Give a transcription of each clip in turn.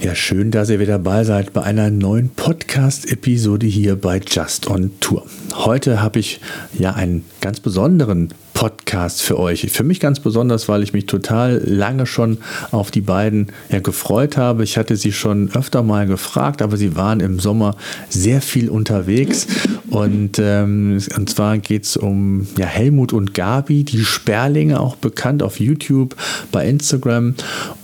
Ja, schön, dass ihr wieder dabei seid bei einer neuen Podcast-Episode hier bei Just on Tour. Heute habe ich ja einen ganz besonderen Podcast für euch. Für mich ganz besonders, weil ich mich total lange schon auf die beiden ja, gefreut habe. Ich hatte sie schon öfter mal gefragt, aber sie waren im Sommer sehr viel unterwegs. Und, ähm, und zwar geht es um ja, Helmut und Gabi, die Sperlinge, auch bekannt auf YouTube, bei Instagram.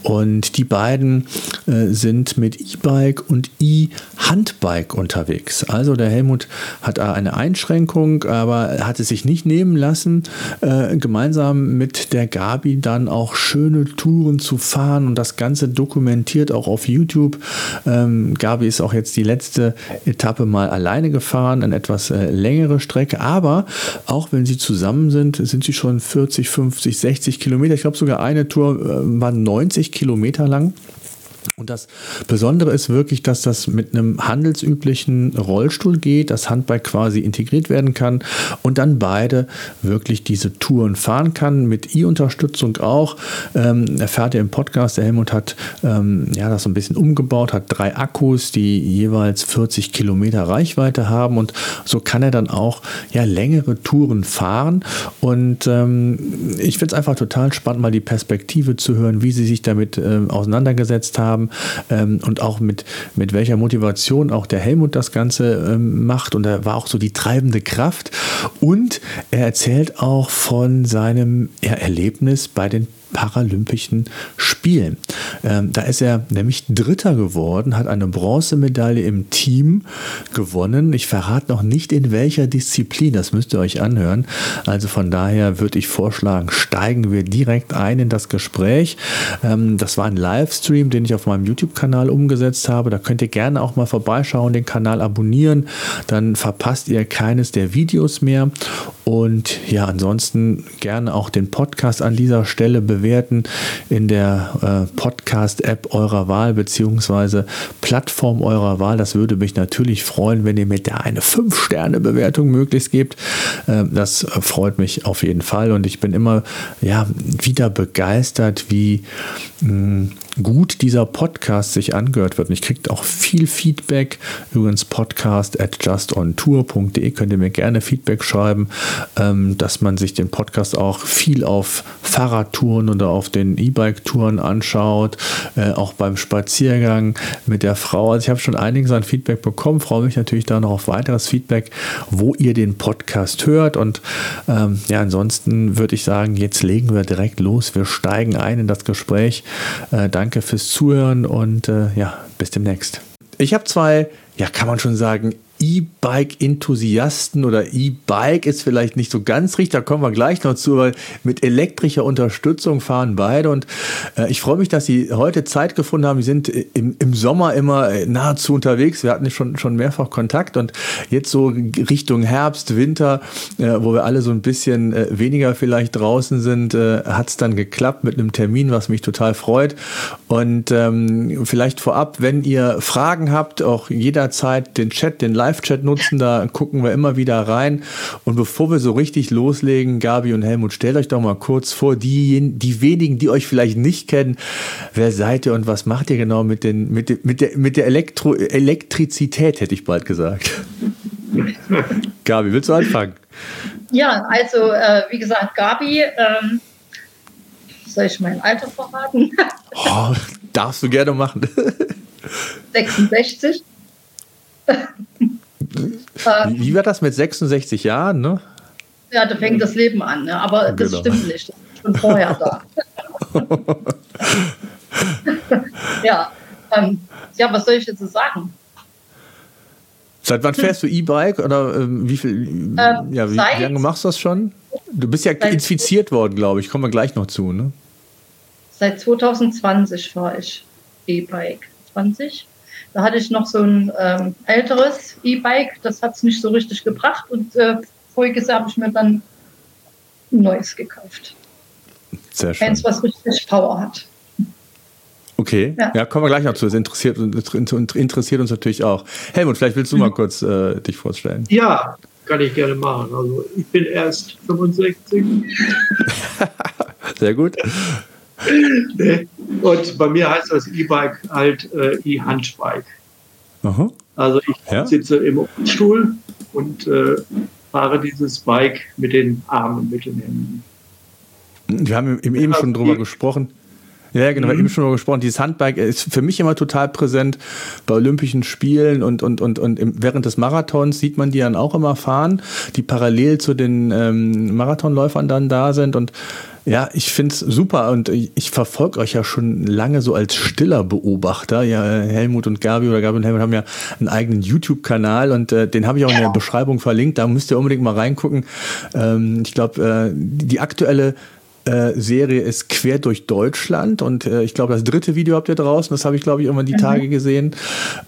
Und die beiden äh, sind mit E-Bike und E-Handbike unterwegs. Also der Helmut hat eine Einschränkung, aber hat es sich nicht nehmen lassen, äh, gemeinsam mit der Gabi dann auch schöne Touren zu fahren und das Ganze dokumentiert auch auf YouTube. Ähm, Gabi ist auch jetzt die letzte Etappe mal alleine gefahren, eine etwas äh, längere Strecke, aber auch wenn sie zusammen sind, sind sie schon 40, 50, 60 Kilometer. Ich glaube sogar eine Tour äh, war 90 Kilometer lang. Und das Besondere ist wirklich, dass das mit einem handelsüblichen Rollstuhl geht, das Handbike quasi integriert werden kann und dann beide wirklich diese Touren fahren kann, mit i-Unterstützung auch. Ähm, erfährt ihr im Podcast, der Helmut hat ähm, ja, das so ein bisschen umgebaut, hat drei Akkus, die jeweils 40 Kilometer Reichweite haben und so kann er dann auch ja, längere Touren fahren. Und ähm, ich finde es einfach total spannend, mal die Perspektive zu hören, wie sie sich damit äh, auseinandergesetzt haben haben ähm, und auch mit, mit welcher Motivation auch der Helmut das Ganze ähm, macht. Und er war auch so die treibende Kraft. Und er erzählt auch von seinem Erlebnis bei den Paralympischen Spielen. Ähm, da ist er nämlich Dritter geworden, hat eine Bronzemedaille im Team gewonnen. Ich verrate noch nicht in welcher Disziplin, das müsst ihr euch anhören. Also von daher würde ich vorschlagen, steigen wir direkt ein in das Gespräch. Ähm, das war ein Livestream, den ich auf meinem YouTube-Kanal umgesetzt habe. Da könnt ihr gerne auch mal vorbeischauen, den Kanal abonnieren. Dann verpasst ihr keines der Videos mehr. Und ja, ansonsten gerne auch den Podcast an dieser Stelle bewerten in der äh, Podcast-App eurer Wahl beziehungsweise Plattform eurer Wahl. Das würde mich natürlich freuen, wenn ihr mir da eine 5-Sterne-Bewertung möglichst gebt. Äh, das freut mich auf jeden Fall und ich bin immer ja, wieder begeistert, wie mh, hm, gut dieser Podcast sich angehört wird. Und ich kriege auch viel Feedback. Übrigens podcast at justontour.de könnt ihr mir gerne Feedback schreiben, ähm, dass man sich den Podcast auch viel auf Fahrradtouren oder auf den E-Bike-Touren anschaut, äh, auch beim Spaziergang mit der Frau. Also ich habe schon einiges an Feedback bekommen, freue mich natürlich da noch auf weiteres Feedback, wo ihr den Podcast hört. Und ähm, ja, ansonsten würde ich sagen, jetzt legen wir direkt los. Wir steigen ein in das Gespräch. Äh, danke fürs Zuhören und äh, ja, bis demnächst. Ich habe zwei, ja, kann man schon sagen, E-Bike-Enthusiasten oder E-Bike ist vielleicht nicht so ganz richtig, da kommen wir gleich noch zu, weil mit elektrischer Unterstützung fahren beide und äh, ich freue mich, dass Sie heute Zeit gefunden haben. Sie sind im, im Sommer immer äh, nahezu unterwegs. Wir hatten schon, schon mehrfach Kontakt und jetzt so Richtung Herbst, Winter, äh, wo wir alle so ein bisschen äh, weniger vielleicht draußen sind, äh, hat es dann geklappt mit einem Termin, was mich total freut. Und ähm, vielleicht vorab, wenn ihr Fragen habt, auch jederzeit den Chat, den Live Live-Chat nutzen, da gucken wir immer wieder rein. Und bevor wir so richtig loslegen, Gabi und Helmut, stellt euch doch mal kurz vor, die, die wenigen, die euch vielleicht nicht kennen, wer seid ihr und was macht ihr genau mit, den, mit, mit der, mit der Elektro Elektrizität, hätte ich bald gesagt. Gabi, willst du anfangen? Ja, also äh, wie gesagt, Gabi, ähm, soll ich mein Alter verraten? oh, darfst du gerne machen. 66. Wie war das mit 66 Jahren, ne? Ja, da fängt das Leben an, ne? aber das genau. stimmt nicht. Das ist schon vorher da. ja, ähm, ja, was soll ich jetzt sagen? Seit wann fährst du E-Bike oder ähm, wie viel? Ähm, ja, wie, wie, lange machst du das schon? Du bist ja infiziert worden, glaube ich. Kommen wir gleich noch zu, ne? Seit 2020 fahre ich E-Bike. 20? Da hatte ich noch so ein ähm, älteres E-Bike, das hat es nicht so richtig gebracht und äh, voriges Jahr habe ich mir dann ein neues gekauft. Sehr schön. Eins, was richtig Power hat. Okay, ja. ja, kommen wir gleich noch zu. Das interessiert, interessiert uns natürlich auch. Helmut, vielleicht willst du mal mhm. kurz äh, dich vorstellen. Ja, kann ich gerne machen. Also ich bin erst 65. Sehr gut. Nee. Und bei mir heißt das E-Bike halt äh, E-Handbike. Also ich ja? sitze im Stuhl und äh, fahre dieses Bike mit den Armen, mit den Händen. Wir haben eben schon drüber gesprochen. Ja, genau, haben eben schon drüber gesprochen. Dieses Handbike ist für mich immer total präsent bei Olympischen Spielen und, und, und, und während des Marathons sieht man die dann auch immer fahren, die parallel zu den ähm, Marathonläufern dann da sind und ja, ich finde es super und ich verfolge euch ja schon lange so als stiller Beobachter. Ja, Helmut und Gabi oder Gabi und Helmut haben ja einen eigenen YouTube-Kanal und äh, den habe ich auch in der Beschreibung verlinkt. Da müsst ihr unbedingt mal reingucken. Ähm, ich glaube, äh, die aktuelle äh, Serie ist quer durch Deutschland und äh, ich glaube, das dritte Video habt ihr draußen, das habe ich, glaube ich, irgendwann die mhm. Tage gesehen.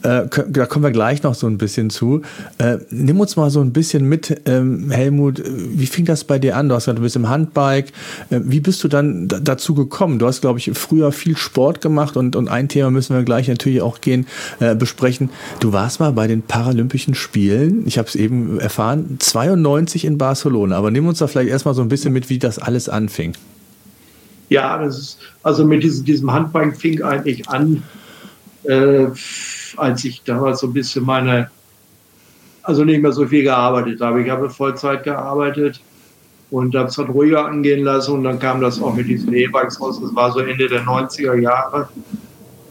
Äh, da kommen wir gleich noch so ein bisschen zu. Äh, nimm uns mal so ein bisschen mit, ähm, Helmut, wie fing das bei dir an? Du hast gesagt, du bist im Handbike. Äh, wie bist du dann dazu gekommen? Du hast, glaube ich, früher viel Sport gemacht und, und ein Thema müssen wir gleich natürlich auch gehen, äh, besprechen. Du warst mal bei den Paralympischen Spielen, ich habe es eben erfahren, 92 in Barcelona. Aber nimm uns da vielleicht erstmal so ein bisschen mit, wie das alles anfing. Ja, das ist, also mit diesem, diesem Handbike fing eigentlich an, äh, als ich damals so ein bisschen meine, also nicht mehr so viel gearbeitet habe. Ich habe Vollzeit gearbeitet und habe es halt ruhiger angehen lassen und dann kam das auch mit diesen E-Bikes raus. Das war so Ende der 90er Jahre.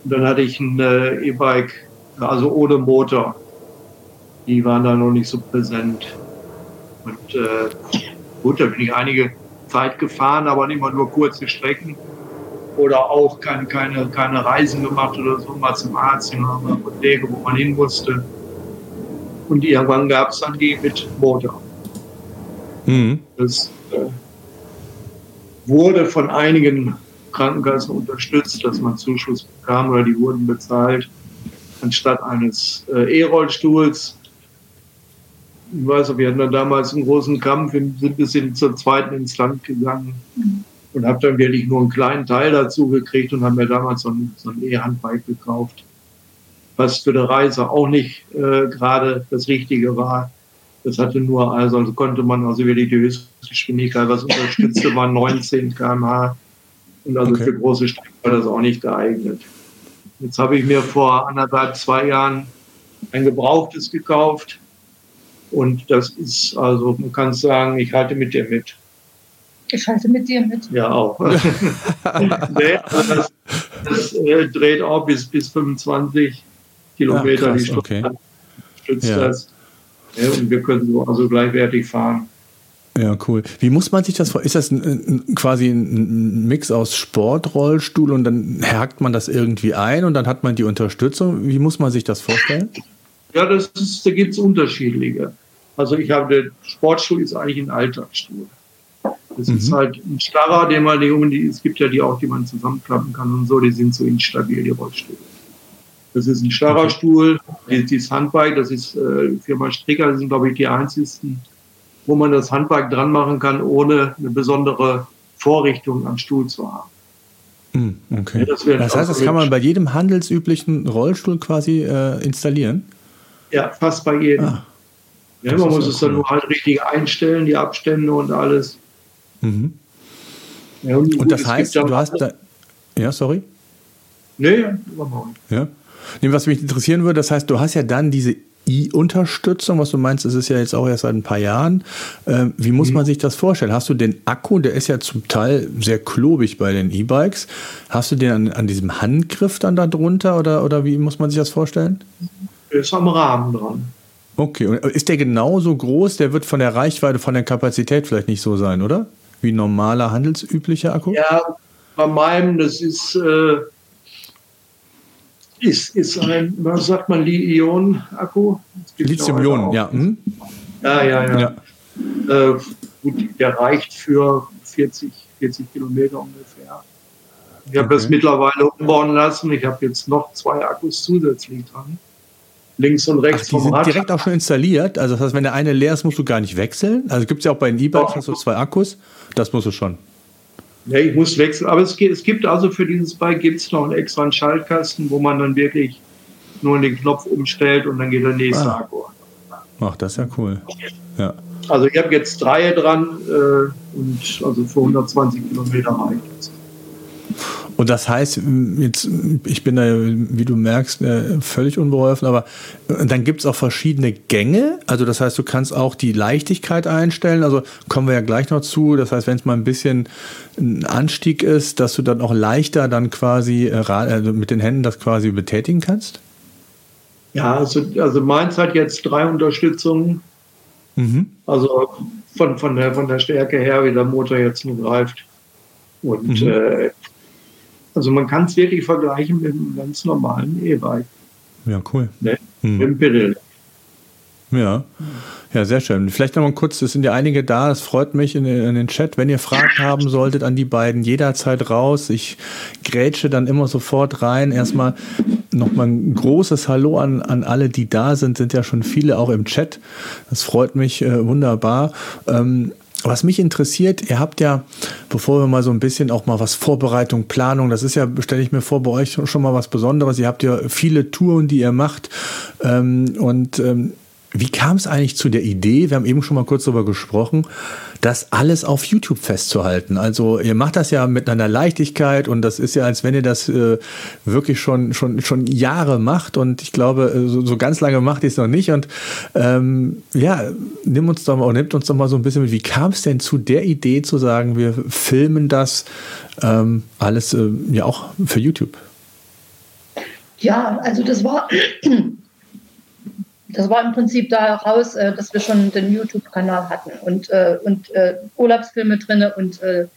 Und dann hatte ich ein äh, E-Bike, also ohne Motor. Die waren da noch nicht so präsent. Und äh, gut, da bin ich einige Zeit gefahren, aber immer nur kurze Strecken oder auch keine, keine, keine Reisen gemacht oder so, mal zum Arzt in einer Apotheke, wo man hin musste. Und irgendwann gab es dann die mit Motor. Mhm. Das äh, wurde von einigen Krankenkassen unterstützt, dass man Zuschuss bekam oder die wurden bezahlt anstatt eines äh, E-Rollstuhls ich weiß wir hatten dann damals einen großen Kampf, sind bis in zur zweiten Instanz gegangen mhm. und habe dann wirklich nur einen kleinen Teil dazu gekriegt und haben mir damals so ein, so ein E-Handbike gekauft, was für die Reise auch nicht äh, gerade das Richtige war. Das hatte nur, also, also konnte man also wirklich die Höchstgeschwindigkeit, was unterstützte, war 19 km/h. Und also okay. für große Strecken war das auch nicht geeignet. Jetzt habe ich mir vor anderthalb, zwei Jahren ein gebrauchtes gekauft und das ist also, man kann sagen, ich halte mit dir mit. Ich halte mit dir mit. Ja, auch. nee, also das, das äh, dreht auch bis, bis 25 Kilometer ja, krass, die Stunde. Okay. Stützt ja. das. Ja, und wir können so also gleichwertig fahren. Ja, cool. Wie muss man sich das vor? Ist das ein, ein, quasi ein Mix aus Sportrollstuhl und dann hakt man das irgendwie ein und dann hat man die Unterstützung? Wie muss man sich das vorstellen? Ja, das ist, da gibt es unterschiedliche. Also ich habe, der Sportstuhl ist eigentlich ein Alltagsstuhl. Das mhm. ist halt ein starrer, den man, die, es gibt ja die auch, die man zusammenklappen kann und so, die sind so instabil, die Rollstühle. Das ist ein starrer okay. Stuhl, dieses Handbike, das ist äh, Firma Stricker, das sind glaube ich die einzigsten, wo man das Handbike dran machen kann, ohne eine besondere Vorrichtung am Stuhl zu haben. Mhm, okay. Ja, das, das, heißt, das kann man bei jedem handelsüblichen Rollstuhl quasi äh, installieren? Ja, fast bei jedem. Ah, ja, man muss es dann nur halt richtig einstellen, die Abstände und alles. Mhm. Ja, und, und das heißt, du hast da. Ja, sorry? Nee, ja. Nee, was mich interessieren würde, das heißt, du hast ja dann diese I-Unterstützung, was du meinst, das ist ja jetzt auch erst seit ein paar Jahren. Ähm, wie muss mhm. man sich das vorstellen? Hast du den Akku, der ist ja zum Teil sehr klobig bei den E-Bikes, hast du den an, an, diesem Handgriff dann da drunter oder, oder wie muss man sich das vorstellen? Ist am Rahmen dran. Okay, und ist der genauso groß? Der wird von der Reichweite, von der Kapazität vielleicht nicht so sein, oder? Wie normaler handelsüblicher Akku? Ja, bei meinem, das ist, äh, ist, ist ein, was sagt man, Li-Ion-Akku? Lithium-Ionen, ja. Hm? Ja, ja, ja. ja. Äh, gut, der reicht für 40, 40 Kilometer ungefähr. Ich habe okay. das mittlerweile umbauen lassen. Ich habe jetzt noch zwei Akkus zusätzlich dran links und rechts Ach, die vom sind Rad. direkt auch schon installiert. Also das heißt, wenn der eine leer ist, musst du gar nicht wechseln. Also gibt es ja auch bei den E-Bikes hast du zwei Akkus. Das musst du schon. Ja, ich muss wechseln. Aber es, es gibt also für dieses Bike gibt es noch einen extra Schaltkasten, wo man dann wirklich nur den Knopf umstellt und dann geht der nächste ah. Akku. Ach, das ist ja cool. Ja. Also ich habe jetzt drei dran äh, und also für 120 Kilometer reicht es. Und das heißt, jetzt, ich bin da, wie du merkst, äh, völlig unbeholfen, aber äh, dann gibt es auch verschiedene Gänge. Also das heißt, du kannst auch die Leichtigkeit einstellen. Also kommen wir ja gleich noch zu. Das heißt, wenn es mal ein bisschen ein Anstieg ist, dass du dann auch leichter dann quasi also mit den Händen das quasi betätigen kannst? Ja, also, also meins hat jetzt drei Unterstützungen. Mhm. Also von, von, der, von der Stärke her, wie der Motor jetzt nur greift. Und mhm. äh, also man kann es wirklich vergleichen mit einem ganz normalen E-Bike. Ja, cool. Ne? Mhm. Mit dem Pedal. Ja. Ja, sehr schön. Vielleicht nochmal kurz, es sind ja einige da, es freut mich in, in, den Chat. Wenn ihr Fragen haben solltet an die beiden, jederzeit raus. Ich grätsche dann immer sofort rein. Erstmal nochmal ein großes Hallo an, an alle, die da sind, sind ja schon viele auch im Chat. Das freut mich äh, wunderbar. Ähm, was mich interessiert, ihr habt ja, bevor wir mal so ein bisschen auch mal was Vorbereitung, Planung, das ist ja, stelle ich mir vor, bei euch schon mal was Besonderes. Ihr habt ja viele Touren, die ihr macht. Ähm, und ähm, wie kam es eigentlich zu der Idee, wir haben eben schon mal kurz darüber gesprochen, das alles auf YouTube festzuhalten? Also ihr macht das ja mit einer Leichtigkeit und das ist ja, als wenn ihr das äh, wirklich schon, schon, schon Jahre macht und ich glaube, äh, so, so ganz lange macht ihr es noch nicht und ähm, ja, nimm uns doch mal, nimmt uns doch mal so ein bisschen mit, wie kam es denn zu der Idee zu sagen, wir filmen das ähm, alles äh, ja auch für YouTube? Ja, also das war das war im Prinzip daraus, äh, dass wir schon den YouTube-Kanal hatten und, äh, und äh, Urlaubsfilme drin und äh,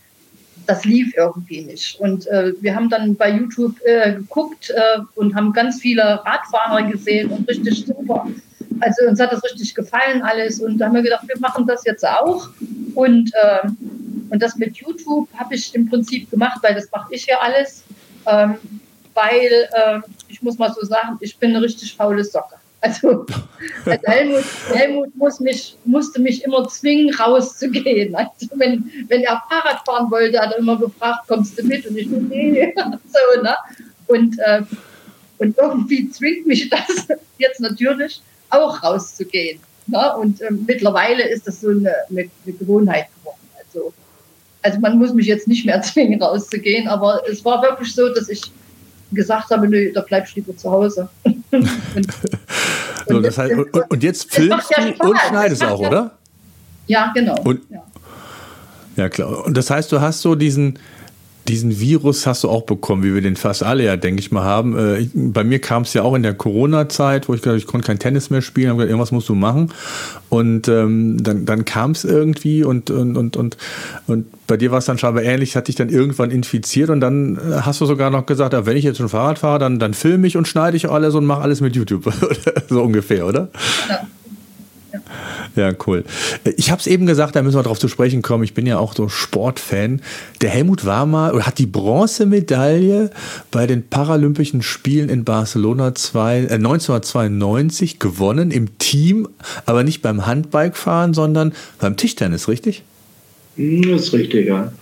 das lief irgendwie nicht. Und äh, wir haben dann bei YouTube äh, geguckt und haben ganz viele Radfahrer gesehen und richtig super. Also uns hat das richtig gefallen alles und da haben wir gedacht, wir machen das jetzt auch. Und, und das mit YouTube habe ich im Prinzip gemacht, weil das mache ich ja alles. Ähm, weil ich muss mal so sagen, ich bin eine richtig faule Socke. Also, also Helmut, Helmut muss mich, musste mich immer zwingen, rauszugehen. Also wenn, wenn er Fahrrad fahren wollte, hat er immer gefragt, kommst du mit? Und ich nee. so, ne? und, äh, und irgendwie zwingt mich das jetzt natürlich auch rauszugehen. Ne? Und äh, mittlerweile ist das so eine, eine, eine Gewohnheit geworden. Also, also man muss mich jetzt nicht mehr zwingen, rauszugehen, aber es war wirklich so, dass ich gesagt habe, nö, da bleibst du lieber zu Hause. So, das heißt, und, und, jetzt filmst ja du und schneidest auch, oder? Ja, genau. Und, ja. ja, klar. Und das heißt, du hast so diesen, diesen Virus hast du auch bekommen, wie wir den fast alle ja, denke ich mal, haben. Äh, bei mir kam es ja auch in der Corona-Zeit, wo ich gesagt ich konnte kein Tennis mehr spielen, gesagt, irgendwas musst du machen. Und ähm, dann, dann kam es irgendwie und, und, und, und, und bei dir war es dann scheinbar ähnlich, hat dich dann irgendwann infiziert und dann äh, hast du sogar noch gesagt, wenn ich jetzt schon Fahrrad fahre, dann, dann filme ich und schneide ich alles und mache alles mit YouTube. so ungefähr, oder? Ja. Ja, cool. Ich habe es eben gesagt, da müssen wir drauf zu sprechen kommen. Ich bin ja auch so Sportfan. Der Helmut war mal oder hat die Bronzemedaille bei den Paralympischen Spielen in Barcelona zwei, äh, 1992 gewonnen im Team, aber nicht beim Handbikefahren, sondern beim Tischtennis, richtig? Das ist richtig, ja.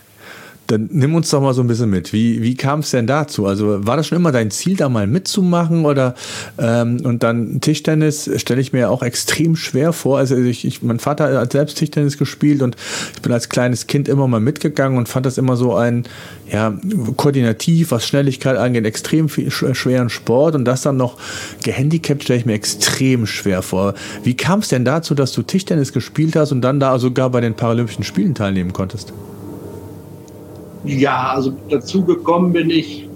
Dann nimm uns doch mal so ein bisschen mit. Wie, wie kam es denn dazu? Also war das schon immer dein Ziel, da mal mitzumachen? Oder ähm, und dann Tischtennis stelle ich mir auch extrem schwer vor. Also ich, ich, mein Vater hat selbst Tischtennis gespielt und ich bin als kleines Kind immer mal mitgegangen und fand das immer so ein, ja, koordinativ, was Schnelligkeit angeht, extrem viel, schweren Sport und das dann noch gehandicapt stelle ich mir extrem schwer vor. Wie kam es denn dazu, dass du Tischtennis gespielt hast und dann da sogar bei den Paralympischen Spielen teilnehmen konntest? Ja, also dazu gekommen bin ich,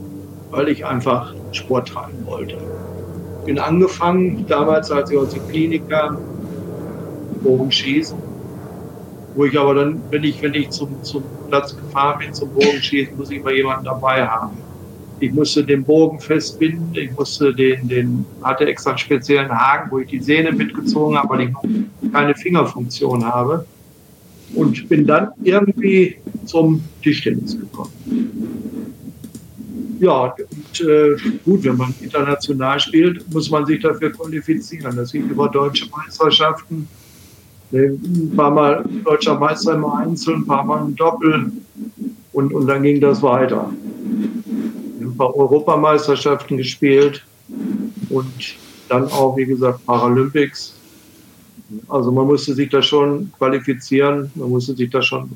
weil ich einfach Sport treiben wollte. Bin angefangen, damals, als ich aus der Klinik kam, Bogenschießen. Wo ich aber dann, wenn ich, wenn ich zum, zum Platz gefahren bin, zum Bogenschießen, muss ich immer jemanden dabei haben. Ich musste den Bogen festbinden, ich musste den, den, hatte extra einen speziellen Haken, wo ich die Sehne mitgezogen habe, weil ich keine Fingerfunktion habe und bin dann irgendwie zum Tischtennis gekommen. Ja, und, äh, gut, wenn man international spielt, muss man sich dafür qualifizieren. Das geht über deutsche Meisterschaften. Ein paar Mal deutscher Meister im Einzel, ein paar Mal im Doppel. Und, und dann ging das weiter. Ein paar Europameisterschaften gespielt und dann auch, wie gesagt, Paralympics. Also man musste sich da schon qualifizieren, man musste sich da schon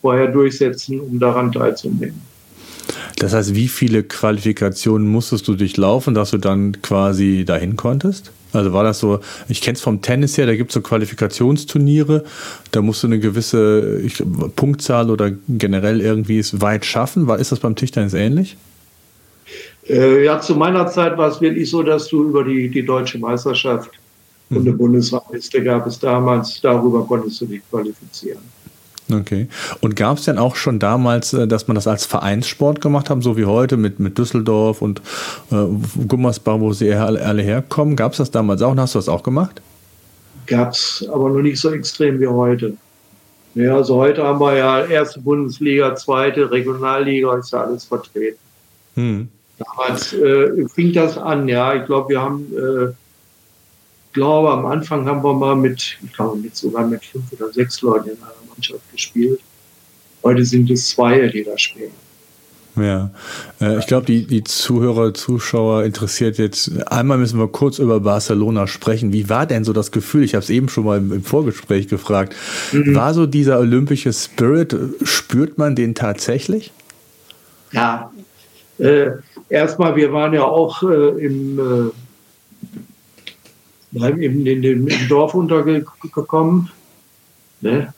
vorher durchsetzen, um daran teilzunehmen. Das heißt, wie viele Qualifikationen musstest du durchlaufen, dass du dann quasi dahin konntest? Also war das so, ich kenne es vom Tennis her, da gibt es so Qualifikationsturniere, da musst du eine gewisse ich, Punktzahl oder generell irgendwie es weit schaffen. War, ist das beim Tischtennis ähnlich? Äh, ja, zu meiner Zeit war es wirklich so, dass du über die, die deutsche Meisterschaft. Und eine Bundesrangliste gab es damals, darüber konntest du dich qualifizieren. Okay. Und gab es denn auch schon damals, äh, dass man das als Vereinssport gemacht hat, so wie heute mit, mit Düsseldorf und äh, Gummersbach, wo sie alle, alle herkommen? Gab es das damals auch und hast du das auch gemacht? Gab es, aber noch nicht so extrem wie heute. Ja, also heute haben wir ja erste Bundesliga, zweite Regionalliga, ist ja alles vertreten. Hm. Damals äh, fing das an, ja. Ich glaube, wir haben äh, glaube, am Anfang haben wir mal mit, ich glaube, mit sogar mit fünf oder sechs Leuten in einer Mannschaft gespielt. Heute sind es zwei, die da spielen. Ja, äh, ich glaube, die, die Zuhörer, Zuschauer interessiert jetzt, einmal müssen wir kurz über Barcelona sprechen. Wie war denn so das Gefühl? Ich habe es eben schon mal im, Vorgespräch gefragt. Mhm. War so dieser olympische Spirit, spürt man den tatsächlich? Ja, äh, erstmal, wir waren ja auch äh, im äh, eben in dem, Dorf untergekommen. Ne?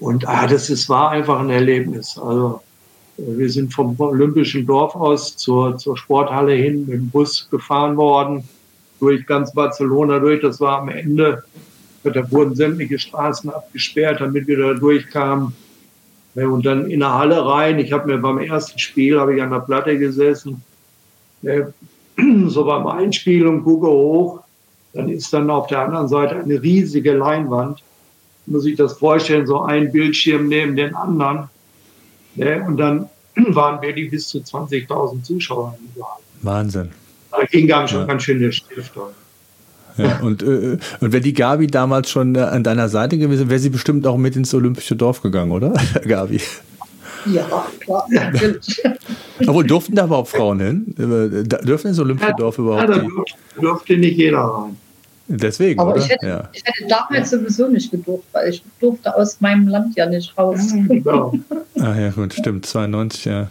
Und ah, das ist, war einfach ein Erlebnis. Also wir sind vom Olympischen Dorf aus zur, zur Sporthalle hin mit dem Bus gefahren worden, durch ganz Barcelona durch. Das war am Ende, da wurden sämtliche Straßen abgesperrt, damit wir da durchkamen. Ne? Und dann in der Halle rein. Ich habe mir beim ersten Spiel, habe ich an der Platte gesessen, ne? so beim Einspiel und gucke hoch dann ist dann auf der anderen Seite eine riesige Leinwand. Muss sich das vorstellen, so ein Bildschirm neben den anderen. Ne? Und dann waren wirklich bis zu 20.000 Zuschauer im Saal. Wahnsinn. Da ging ganz, schon ja. ganz schön der Stift. Ja, und, äh, und wenn die Gabi damals schon äh, an deiner Seite gewesen wäre, sie bestimmt auch mit ins Olympische Dorf gegangen, oder, Gabi? Ja, klar. Obwohl, durften da überhaupt Frauen hin? Äh, dürfen ins Olympische Dorf überhaupt? Ja, da durfte nicht jeder rein. Deswegen, Aber ich hätte, ja. ich hätte, damals sowieso nicht gedurft, weil ich durfte aus meinem Land ja nicht raus. Genau. ah ja, gut, stimmt, 92, ja.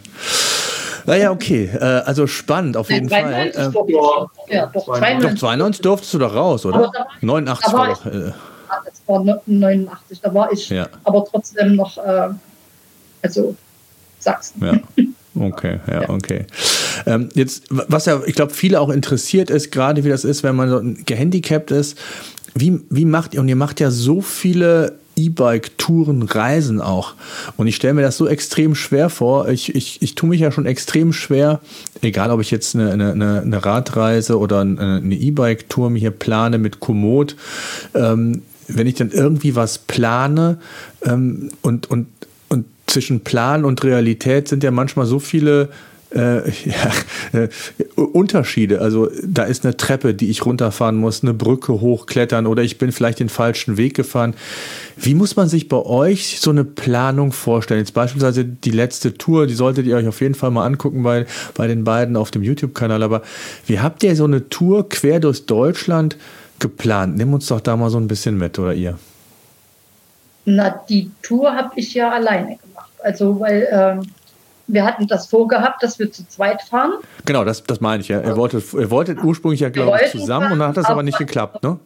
Naja, okay, äh, also spannend auf jeden Fall. Äh, ja, doch, 92. doch, 92 durftest du doch raus, oder? Da 89 war doch. Äh, das war 89, da war ich ja. aber trotzdem noch, äh, also Sachsen. Ja. Okay, ja, okay. Ähm, jetzt, was ja, ich glaube, viele auch interessiert ist, gerade wie das ist, wenn man so gehandicapt ist, wie, wie macht ihr, und ihr macht ja so viele E-Bike-Touren, Reisen auch. Und ich stelle mir das so extrem schwer vor. Ich, ich, ich tue mich ja schon extrem schwer, egal ob ich jetzt eine, eine, eine Radreise oder eine E-Bike-Tour mir hier plane mit Komoot. Ähm, wenn ich dann irgendwie was plane ähm, und, und, und zwischen Plan und Realität sind ja manchmal so viele äh, ja, äh, Unterschiede. Also da ist eine Treppe, die ich runterfahren muss, eine Brücke hochklettern oder ich bin vielleicht den falschen Weg gefahren. Wie muss man sich bei euch so eine Planung vorstellen? Jetzt beispielsweise die letzte Tour, die solltet ihr euch auf jeden Fall mal angucken bei, bei den beiden auf dem YouTube-Kanal. Aber wie habt ihr so eine Tour quer durch Deutschland geplant? Nimm uns doch da mal so ein bisschen mit, oder ihr? Na, die Tour habe ich ja alleine gemacht. Also, weil ähm, wir hatten das vorgehabt, dass wir zu zweit fahren. Genau, das, das meine ich ja. Ihr wolltet, ihr wolltet ursprünglich ja, glaube ich, zusammen fahren, und dann hat das aber nicht geklappt, ne?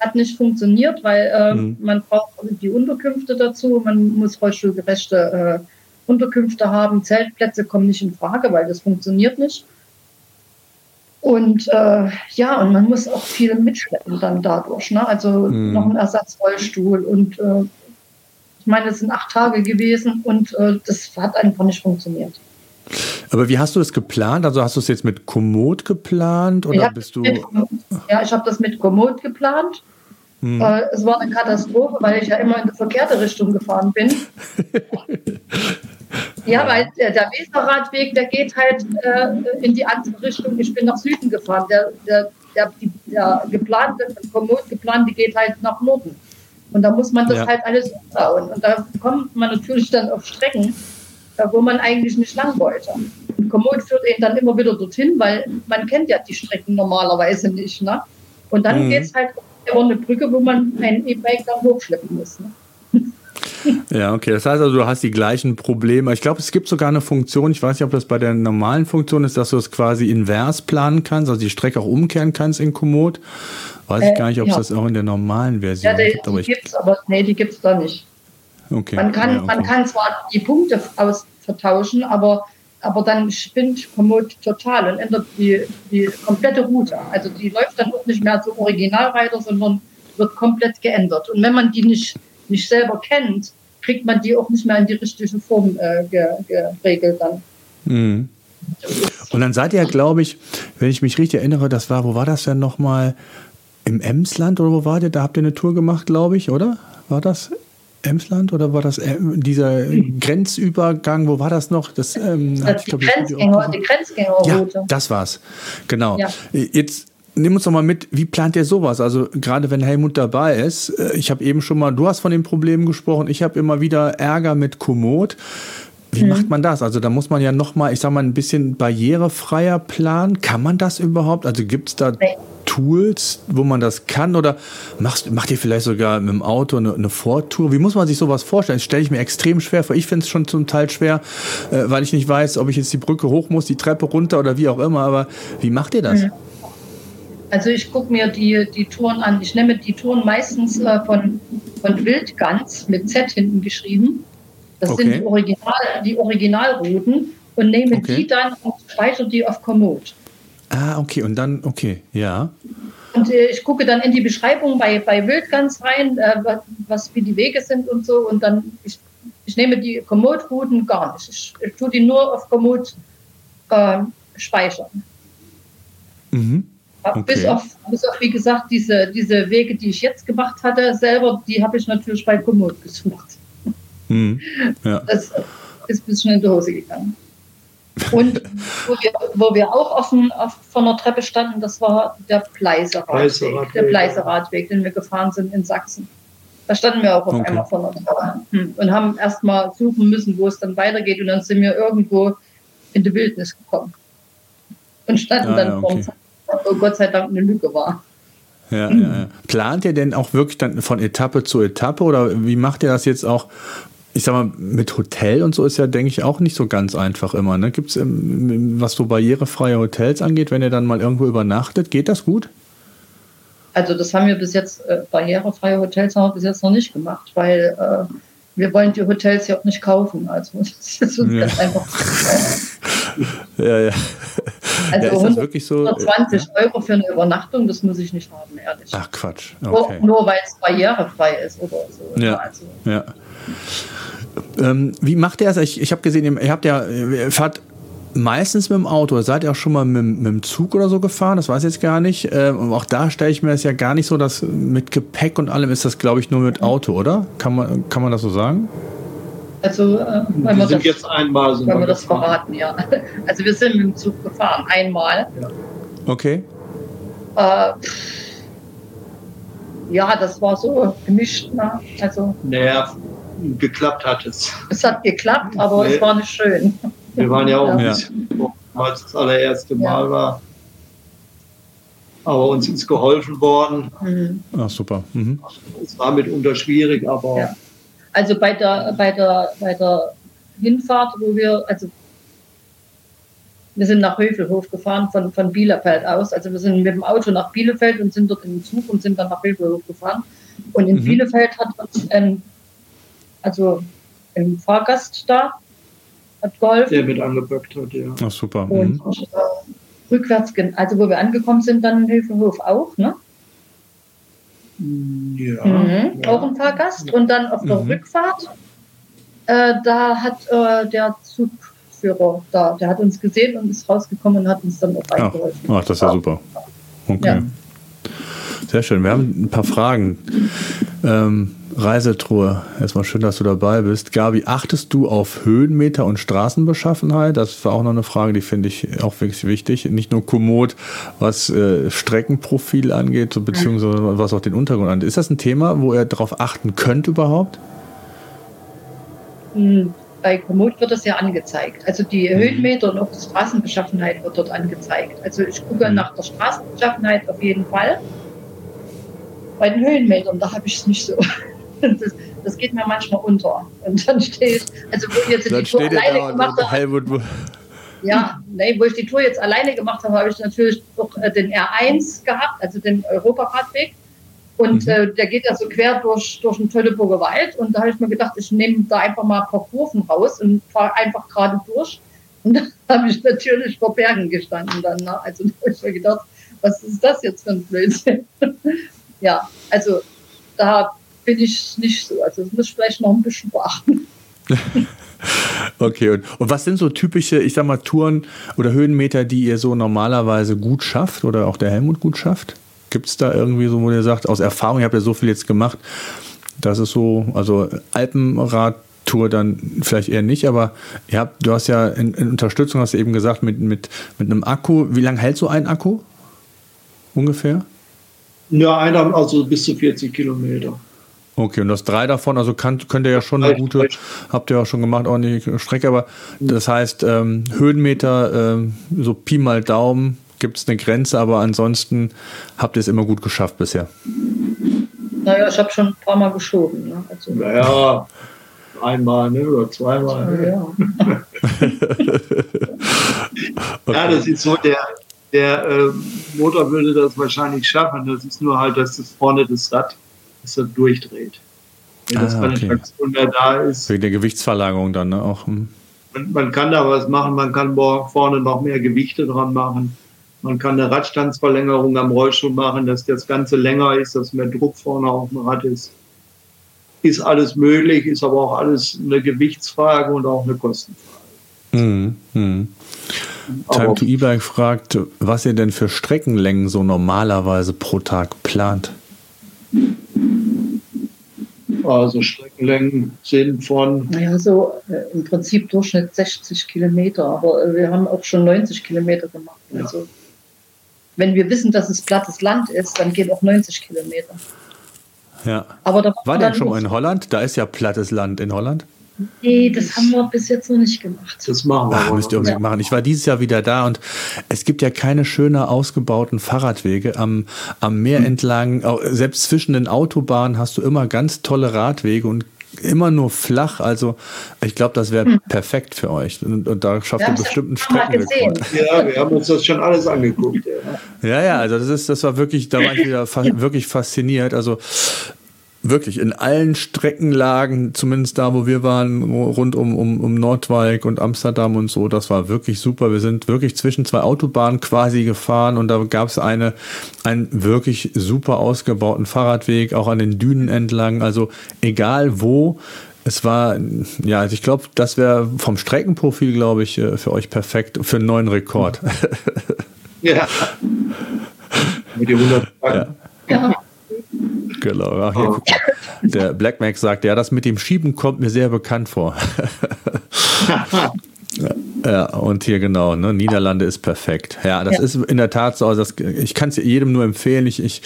Hat nicht funktioniert, weil äh, mhm. man braucht die Unterkünfte dazu, man muss rollstuhlgerechte äh, Unterkünfte haben, Zeltplätze kommen nicht in Frage, weil das funktioniert nicht. Und äh, ja, und man muss auch viel mitschleppen dann dadurch. Ne? Also mhm. noch ein Ersatzrollstuhl und äh, meine, es sind acht Tage gewesen und äh, das hat einfach nicht funktioniert. Aber wie hast du es geplant? Also hast du es jetzt mit Komoot geplant oder bist du? Mit, ja, ich habe das mit Komoot geplant. Hm. Äh, es war eine Katastrophe, weil ich ja immer in die verkehrte Richtung gefahren bin. ja, weil der, der Weserradweg, der geht halt äh, in die andere Richtung. Ich bin nach Süden gefahren. Der, der, der, der geplante, Komoot geplant, die geht halt nach Norden. Und da muss man das ja. halt alles umbauen. Und da kommt man natürlich dann auf Strecken, wo man eigentlich nicht lang wollte. Und Komoot führt ihn dann immer wieder dorthin, weil man kennt ja die Strecken normalerweise nicht. Ne? Und dann mhm. geht es halt über eine Brücke, wo man ein E-Bike dann hochschleppen muss. Ne? Ja, okay. Das heißt also, du hast die gleichen Probleme. Ich glaube, es gibt sogar eine Funktion, ich weiß nicht, ob das bei der normalen Funktion ist, dass du es quasi invers planen kannst, also die Strecke auch umkehren kannst in Komoot. Weiß ich Äh, gar nicht, ob es ja. das auch in der normalen Version Ja, die, gibt. Aber die ich, gibt es, aber nee, die gibt es da nicht. okay. Man kann, ja, okay. man kann zwar die Punkte aus vertauschen, aber, aber dann spinnt Komoot total und ändert die, die komplette Route. Also die läuft dann auch nicht mehr so original weiter, sondern wird komplett geändert. Und wenn man die nicht, nicht selber kennt, kriegt man die auch nicht mehr in die richtige Form äh, ge, geregelt dann. Mhm. Und dann seid ihr, glaube ich, wenn ich mich richtig erinnere, das war, wo war das denn nochmal? Im Emsland oder wo war ihr? Da habt ihr eine Tour gemacht, glaube ich, oder? War das Emsland oder war das ähm, dieser Grenzübergang? Wo war das noch? Das, ähm, Das die, Grenzgänger, die. Grenzgängerroute. Ja, das war's. Genau. Ja. Jetzt nimm uns doch mal mit, wie plant ihr sowas? Also gerade wenn Helmut dabei ist, äh, ich habe eben schon mal, du hast von den Problemen gesprochen, ich habe immer wieder Ärger mit Komoot. Wie Mhm. macht man das? Also da muss man ja noch mal, ich sag mal, ein bisschen barrierefreier planen. Kann man das überhaupt? Also gibt es da. Tools, wo man das kann? Oder machst, macht ihr vielleicht sogar mit dem Auto eine, eine Vortour? Wie muss man sich sowas vorstellen? Das stelle ich mir extrem schwer vor. Ich finde es schon zum Teil schwer, äh, weil ich nicht weiß, ob ich jetzt die Brücke hoch muss, die Treppe runter oder wie auch immer. Aber wie macht ihr das? Mhm. Also ich gucke mir die, die Touren an. Ich nehme die Touren meistens äh, von, von Wildgans mit Z hinten geschrieben. Das Okay. sind die, Original, die Originalrouten und nehme Okay. die dann und speichere die auf Komoot. Ah, okay. Und dann, okay, ja. Und äh, ich gucke dann in die Beschreibung bei, bei Wildgans rein, äh, was, was wie die Wege sind und so. Und dann, ich, ich nehme die Komoot-Routen gar nicht. Ich, ich tue die nur auf Komoot äh, speichern. Mhm. Okay. Bis, auf, bis auf, wie gesagt, diese, diese Wege, die ich jetzt gemacht hatte, selber, die habe ich natürlich bei Komoot gesucht. Mhm. Ja. Das ist ein bisschen in die Hose gegangen. Und wo wir, wo wir auch offen auf, von der Treppe standen, das war der Pleiseradweg, der. Pleiseradweg, den wir gefahren sind in Sachsen. Da standen wir auch auf Okay. einmal von der Treppe hm. und haben erstmal suchen müssen, wo es dann weitergeht. Und dann sind wir irgendwo in die Wildnis gekommen. Und standen Ah, dann ja, vor okay. uns, wo Gott sei Dank eine Lücke war. Ja, ja, ja. Plant ihr denn auch wirklich dann von Etappe zu Etappe oder wie macht ihr das jetzt auch? Ich sag mal, mit Hotel und so ist ja, denke ich, auch nicht so ganz einfach immer. Ne? Gibt es, was so barrierefreie Hotels angeht, wenn ihr dann mal irgendwo übernachtet, geht das gut? Also das haben wir bis jetzt, äh, barrierefreie Hotels haben wir bis jetzt noch nicht gemacht, weil äh, wir wollen die Hotels ja auch nicht kaufen. Also das ist uns Ja. ganz einfach. Ja, ja. Also ja, ist das wirklich so? 120 Euro für eine Übernachtung, das muss ich nicht haben, ehrlich. Ach Quatsch. Nur, Okay. nur weil es barrierefrei ist oder so. Ja. Also, Ja. Ähm, wie macht ihr das? Ich, ich habe gesehen, ihr habt ja, ihr fahrt meistens mit dem Auto. Seid ihr auch schon mal mit, mit dem Zug oder so gefahren? Das weiß ich jetzt gar nicht. Ähm, auch da stelle ich mir das ja gar nicht so, dass mit Gepäck und allem ist das, glaube ich, nur mit Auto, oder? Kann man, kann man das so sagen? Also äh, wenn Wir sind das, jetzt einmal sind wenn wir das verraten, ja. Also wir sind mit dem Zug gefahren, einmal. Okay. Äh, ja, das war so gemischt. Ne? Also Naja, geklappt hat es. es hat geklappt, aber Nee. es war nicht schön. Wir waren ja auch ein Ja. bisschen, weil es das allererste Mal Ja. war. Aber uns ist geholfen worden. Mhm. Ach, super. Mhm. Es war mitunter schwierig, aber Ja. Also bei der, bei der, bei der Hinfahrt, wo wir, also wir sind nach Hövelhof gefahren von, von Bielefeld aus. Also wir sind mit dem Auto nach Bielefeld und sind dort im Zug und sind dann nach Hövelhof gefahren. Und in Mhm. Bielefeld hat uns ein, also ein Fahrgast da, hat geholfen. der mit angeböckt hat, ja. Ach, super. Und Mhm. äh, rückwärts, also wo wir angekommen sind, dann in Hövelhof auch, ne? Ja, Mhm, ja. Auch ein Fahrgast. Und dann auf der Mhm. Rückfahrt, äh, da hat äh, der Zugführer da, der hat uns gesehen und ist rausgekommen und hat uns dann auch Ach, eingeholfen. ach, das ist ja super. Okay. Ja. Sehr schön. Wir haben ein paar Fragen. Ähm, Reisetruhe. Erstmal schön, dass du dabei bist. Gabi, achtest du auf Höhenmeter und Straßenbeschaffenheit? Das war auch noch eine Frage, die finde ich auch wirklich wichtig. Nicht nur Komoot, was äh, Streckenprofil angeht, so, beziehungsweise was auch den Untergrund angeht. Ist das ein Thema, wo ihr darauf achten könnt überhaupt? Mhm. Bei Komoot wird das ja angezeigt. Also die Mhm. Höhenmeter und auch die Straßenbeschaffenheit wird dort angezeigt. Also ich gucke Mhm. nach der Straßenbeschaffenheit auf jeden Fall. Bei den Höhenmetern, da habe ich es nicht so. Das, das, geht mir manchmal unter. Und dann stehe ich, also wo jetzt dann die Tour alleine gemacht habe. Ja, nee, wo ich die Tour jetzt alleine gemacht habe, habe ich natürlich auch äh, den R1 gehabt, also den Europaradweg. Und mhm. äh, der geht ja so quer durch, durch den Tölleburger Wald. Und da habe ich mir gedacht, ich nehme da einfach mal ein paar Kurven raus und fahre einfach gerade durch. Und da habe ich natürlich vor Bergen gestanden dann. Ne? Also da habe ich mir gedacht, was ist das jetzt für ein Blödsinn? ja, also da bin ich nicht so. Also das muss ich vielleicht noch ein bisschen beachten. Okay, und, und was sind so typische, ich sag mal, Touren oder Höhenmeter, die ihr so normalerweise gut schafft oder auch der Helmut gut schafft? Gibt es da irgendwie so, wo ihr sagt, aus Erfahrung, ihr habt ja so viel jetzt gemacht, das ist so, also Alpenradtour dann vielleicht eher nicht, aber ihr habt, du hast ja in, in Unterstützung, hast du eben gesagt, mit, mit, mit einem Akku. Wie lange hält so ein Akku? Ungefähr? Ja, einer, also bis zu 40 Kilometer. Okay, und das drei davon, also kann, könnt ihr ja schon eine gute, habt ihr auch schon gemacht, ordentliche Strecke, aber das heißt, ähm, Höhenmeter, ähm, so Pi mal Daumen, gibt es eine Grenze, aber ansonsten habt ihr es immer gut geschafft bisher. Naja, ich habe schon ein paar Mal geschoben. Ne? Also, naja, einmal ne? oder zweimal. Ja, okay. ja das ist so, der, der äh, Motor würde das wahrscheinlich schaffen. Das ist nur halt, dass das vorne das Rad dass er durchdreht. Wenn das ah, keine okay. Traktion mehr da ist. Wegen der Gewichtsverlagerung dann ne? auch. Hm. Man, man, kann da was machen, man kann vorne noch mehr Gewichte dran machen. Man kann eine Radstandsverlängerung am Rollstuhl machen, dass das Ganze länger ist, dass mehr Druck vorne auf dem Rad ist. Ist alles möglich, ist aber auch alles eine Gewichtsfrage und auch eine Kostenfrage. Mhm. Mhm. Time to E-Bike fragt, was ihr denn für Streckenlängen so normalerweise pro Tag plant. Also Streckenlängen sind von. Naja, so äh, im Prinzip Durchschnitt 60 Kilometer, aber äh, wir haben auch schon 90 Kilometer gemacht. Ja. Also wenn wir wissen, dass es plattes Land ist, dann gehen auch 90 Kilometer. Ja. Aber da war der schon mal in Holland? Da ist ja plattes Land in Holland. Nee, das haben wir bis jetzt noch nicht gemacht. Das machen wir. Ach, müsst ihr unbedingt ja. machen. Ich war dieses Jahr wieder da und es gibt ja keine schöner ausgebauten Fahrradwege am, am Meer entlang. Selbst zwischen den Autobahnen hast du immer ganz tolle Radwege und immer nur flach. Also ich glaube, das wäre hm. perfekt für euch. Und, und da schafft ihr bestimmt einen Streckenrekord. Ja, wir haben uns das schon alles angeguckt. Ja, ja, ja also das ist, das war wirklich, da war ich wieder fa wirklich fasziniert. Also wirklich in allen Streckenlagen, zumindest da, wo wir waren, rund um, um, um Nordwijk und Amsterdam und so, das war wirklich super. Wir sind wirklich zwischen zwei Autobahnen quasi gefahren und da gab es eine, einen wirklich super ausgebauten Fahrradweg, auch an den Dünen entlang. Also egal wo, es war, ja, also ich glaube, das wäre vom Streckenprofil, glaube ich, äh, für euch perfekt für einen neuen Rekord. Ja. Mit die 100 ja. ja. Genau. Ach, hier, oh. Der Black Mac sagt, ja, das mit dem Schieben kommt mir sehr bekannt vor. Ja, und hier genau, ne, Niederlande ist perfekt. Ja, das ja. ist in der Tat so. Also das, ich kann es jedem nur empfehlen. Ich, ich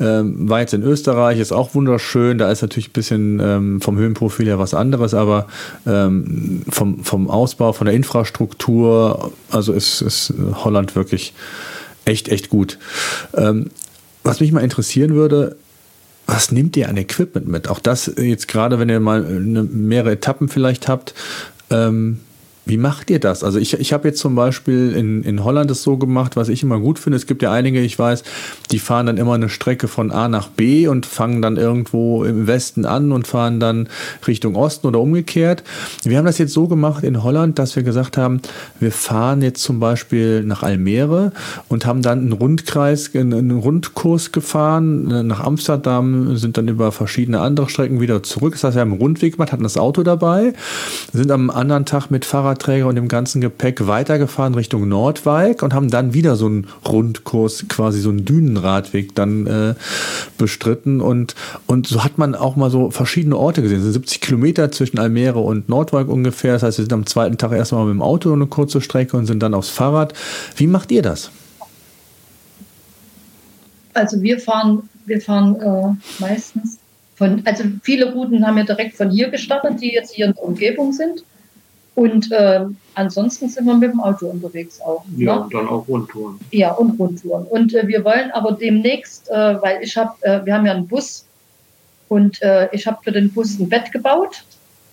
ähm, war jetzt in Österreich, ist auch wunderschön. Da ist natürlich ein bisschen ähm, vom Höhenprofil her was anderes, aber ähm, vom, vom Ausbau, von der Infrastruktur, also ist, ist Holland wirklich echt, echt gut. Ähm, was mich mal interessieren würde, was nehmt ihr an Equipment mit? Auch das jetzt gerade, wenn ihr mal eine, mehrere Etappen vielleicht habt, ähm, wie macht ihr das? Also ich, ich habe jetzt zum Beispiel in, in Holland es so gemacht, was ich immer gut finde. Es gibt ja einige, ich weiß, die fahren dann immer eine Strecke von A nach B und fangen dann irgendwo im Westen an und fahren dann Richtung Osten oder umgekehrt. Wir haben das jetzt so gemacht in Holland, dass wir gesagt haben, wir fahren jetzt zum Beispiel nach Almere und haben dann einen Rundkreis, einen Rundkurs gefahren nach Amsterdam, sind dann über verschiedene andere Strecken wieder zurück. Das heißt, wir haben einen Rundweg gemacht, hatten das Auto dabei, sind am anderen Tag mit Fahrrad Fahrradträger und dem ganzen Gepäck weitergefahren Richtung Nordwijk und haben dann wieder so einen Rundkurs, quasi so einen Dünenradweg dann äh, bestritten. Und, und so hat man auch mal so verschiedene Orte gesehen. Es sind 70 Kilometer zwischen Almere und Nordwijk ungefähr. Das heißt, wir sind am zweiten Tag erstmal mit dem Auto eine kurze Strecke und sind dann aufs Fahrrad. Wie macht ihr das? Also wir fahren, wir fahren äh, meistens von, also viele Routen haben wir direkt von hier gestartet, die jetzt hier in der Umgebung sind. Und äh, ansonsten sind wir mit dem Auto unterwegs auch. Ja, ne? und dann auch Rundtouren. Ja, und Rundtouren. Und äh, wir wollen aber demnächst, äh, weil ich habe, äh, wir haben ja einen Bus Und äh, ich habe für den Bus ein Bett gebaut,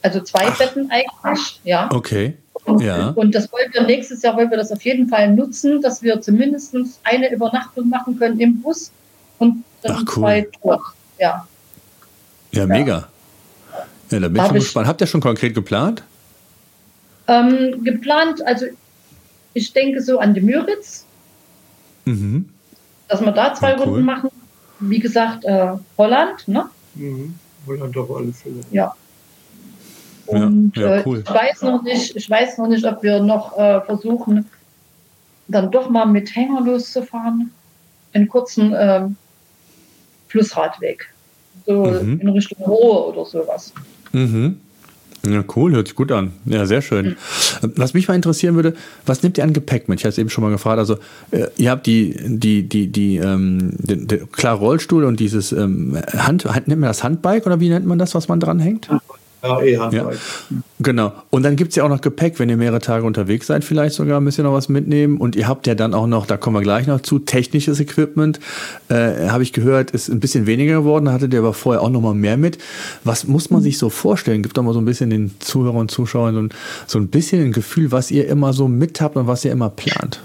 also zwei Ach. Betten eigentlich, ja. Okay. Und, ja. und das wollen wir nächstes Jahr wollen wir das auf jeden Fall nutzen, dass wir zumindest eine Übernachtung machen können im Bus und dann Ach, cool. zwei Touren. Ja. Ja, mega. Ja, da bin ich schon gespannt. Habt ihr schon konkret geplant? Ähm, geplant, also ich denke so an die Müritz, mhm. dass wir da zwei ja, cool. Runden machen. Wie gesagt, äh, Holland, ne? Mhm. Holland auf alle Fälle. Ja. Und ja, ja, cool. äh, ich weiß noch nicht, ich weiß noch nicht, ob wir noch äh, versuchen, dann doch mal mit Hänger loszufahren. Einen kurzen ähm, Flussradweg. So mhm. in Richtung Ruhr oder sowas. Mhm. Ja, cool, hört sich gut an. Ja, sehr schön. Mhm. Was mich mal interessieren würde, was nehmt ihr an Gepäck mit? Ich habe es eben schon mal gefragt. Also, äh, ihr habt die, die, die, die, ähm, den, den, klar Rollstuhl und dieses ähm, Hand, nennt man das Handbike oder wie nennt man das, was man dran hängt? Handbike. Ja, eh ja, Genau. Und dann gibt es ja auch noch Gepäck, wenn ihr mehrere Tage unterwegs seid, vielleicht sogar müsst ihr noch was mitnehmen. Und ihr habt ja dann auch noch, da kommen wir gleich noch zu, technisches Equipment. Äh, Habe ich gehört, ist ein bisschen weniger geworden. Da hattet ihr aber vorher auch noch mal mehr mit. Was muss man sich so vorstellen? Gibt doch mal so ein bisschen den Zuhörern und Zuschauern so ein, so ein bisschen ein Gefühl, was ihr immer so mit habt und was ihr immer plant.